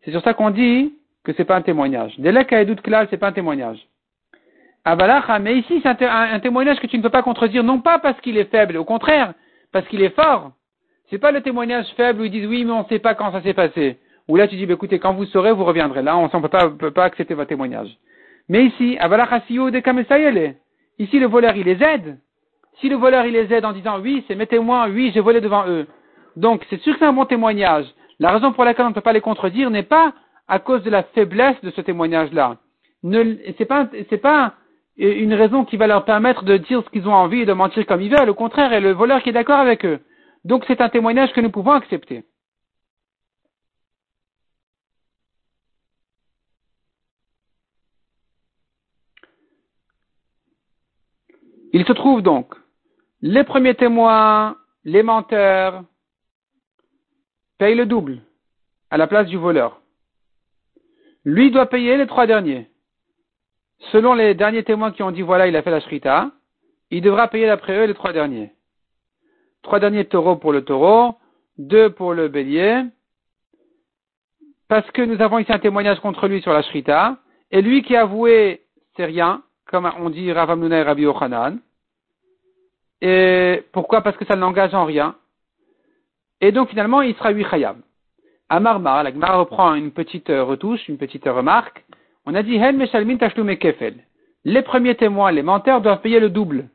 S1: C'est sur ça qu'on dit que c'est pas un témoignage. Dès là doute clal, c'est pas un témoignage. Abalacha, mais ici, c'est un, témoignage que tu ne peux pas contredire, non pas parce qu'il est faible, au contraire, parce qu'il est fort. C'est pas le témoignage faible où ils disent oui, mais on ne sait pas quand ça s'est passé. Ou là, tu dis, bah, écoutez, quand vous saurez, vous reviendrez. Là, on ne peut pas accepter votre témoignage. Mais ici, de ici, le voleur, il les aide. Si le voleur, il les aide en disant, oui, c'est mes témoins, oui, j'ai volé devant eux. Donc, c'est sûr que c'est un bon témoignage. La raison pour laquelle on ne peut pas les contredire n'est pas à cause de la faiblesse de ce témoignage-là. Pas, c'est pas une raison qui va leur permettre de dire ce qu'ils ont envie et de mentir comme ils veulent. Au contraire, est le voleur qui est d'accord avec eux. Donc c'est un témoignage que nous pouvons accepter. Il se trouve donc les premiers témoins, les menteurs, payent le double à la place du voleur. Lui doit payer les trois derniers. Selon les derniers témoins qui ont dit voilà, il a fait la shrita, il devra payer d'après eux les trois derniers. Trois derniers taureaux pour le taureau, deux pour le bélier, parce que nous avons ici un témoignage contre lui sur la shrita, et lui qui a avoué, c'est rien, comme on dit Rav et Rabbi Ochanan. Et pourquoi? Parce que ça ne l'engage en rien. Et donc finalement, il sera huit chayab. À la Gemara reprend une petite retouche, une petite remarque. On a dit Hen Meshalmin Kefel. Les premiers témoins, les menteurs doivent payer le double.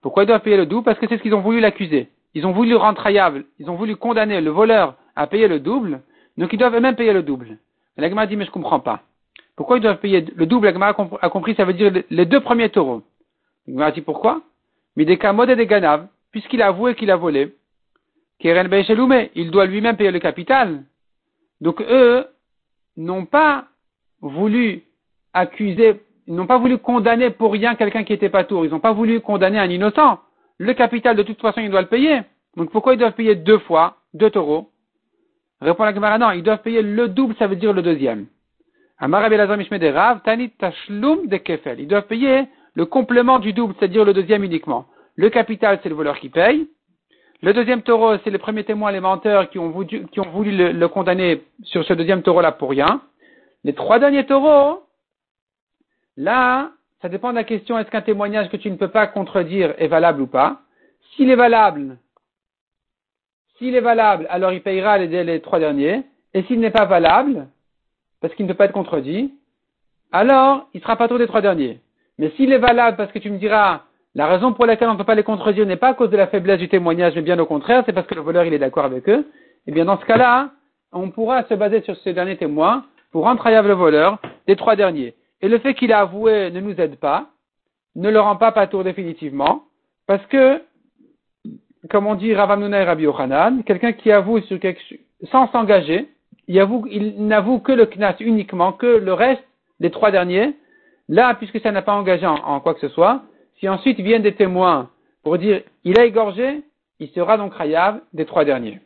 S1: Pourquoi ils doivent payer le double? Parce que c'est ce qu'ils ont voulu l'accuser. Ils ont voulu le rendre trayable, ils ont voulu condamner le voleur à payer le double, donc ils doivent eux-mêmes payer le double. L'agma dit, mais je comprends pas. Pourquoi ils doivent payer le double L'agma a compris, ça veut dire les deux premiers taureaux. L'agma dit pourquoi? Mais des cas et des ganaves, puisqu'il a avoué qu'il a volé, il doit lui-même payer le capital. Donc eux n'ont pas voulu accuser, ils n'ont pas voulu condamner pour rien quelqu'un qui n'était pas tour. Ils n'ont pas voulu condamner un innocent le capital, de toute façon, il doit le payer. Donc pourquoi ils doivent payer deux fois, deux taureaux? Répond la Gemara, non, ils doivent payer le double, ça veut dire le deuxième. Ils doivent payer le complément du double, c'est-à-dire le deuxième uniquement. Le capital, c'est le voleur qui paye. Le deuxième taureau, c'est les premiers témoins, les menteurs qui ont voulu, le, le, condamner sur ce deuxième taureau-là pour rien. Les trois derniers taureaux, là, ça dépend de la question est-ce qu'un témoignage que tu ne peux pas contredire est valable ou pas? S'il est valable, s'il est valable, alors il payera les, trois derniers. Et s'il n'est pas valable, parce qu'il ne peut pas être contredit, alors il sera pas trop des trois derniers. Mais s'il est valable parce que tu me diras, la raison pour laquelle on ne peut pas les contredire n'est pas à cause de la faiblesse du témoignage, mais bien au contraire, c'est parce que le voleur il est d'accord avec eux, eh bien dans ce cas-là, on pourra se baser sur ces derniers témoins pour rendre le voleur des trois derniers. Et le fait qu'il a avoué ne nous aide pas, ne le rend pas tour définitivement, parce que, comme on dit Ravamnuna et Rabbi Yochanan, quelqu'un qui avoue sur quelque, sans s'engager, il, n'avoue que le knas uniquement, que le reste des trois derniers, là, puisque ça n'a pas engagé en, quoi que ce soit, si ensuite viennent des témoins pour dire il a égorgé, il sera donc rayav des trois derniers.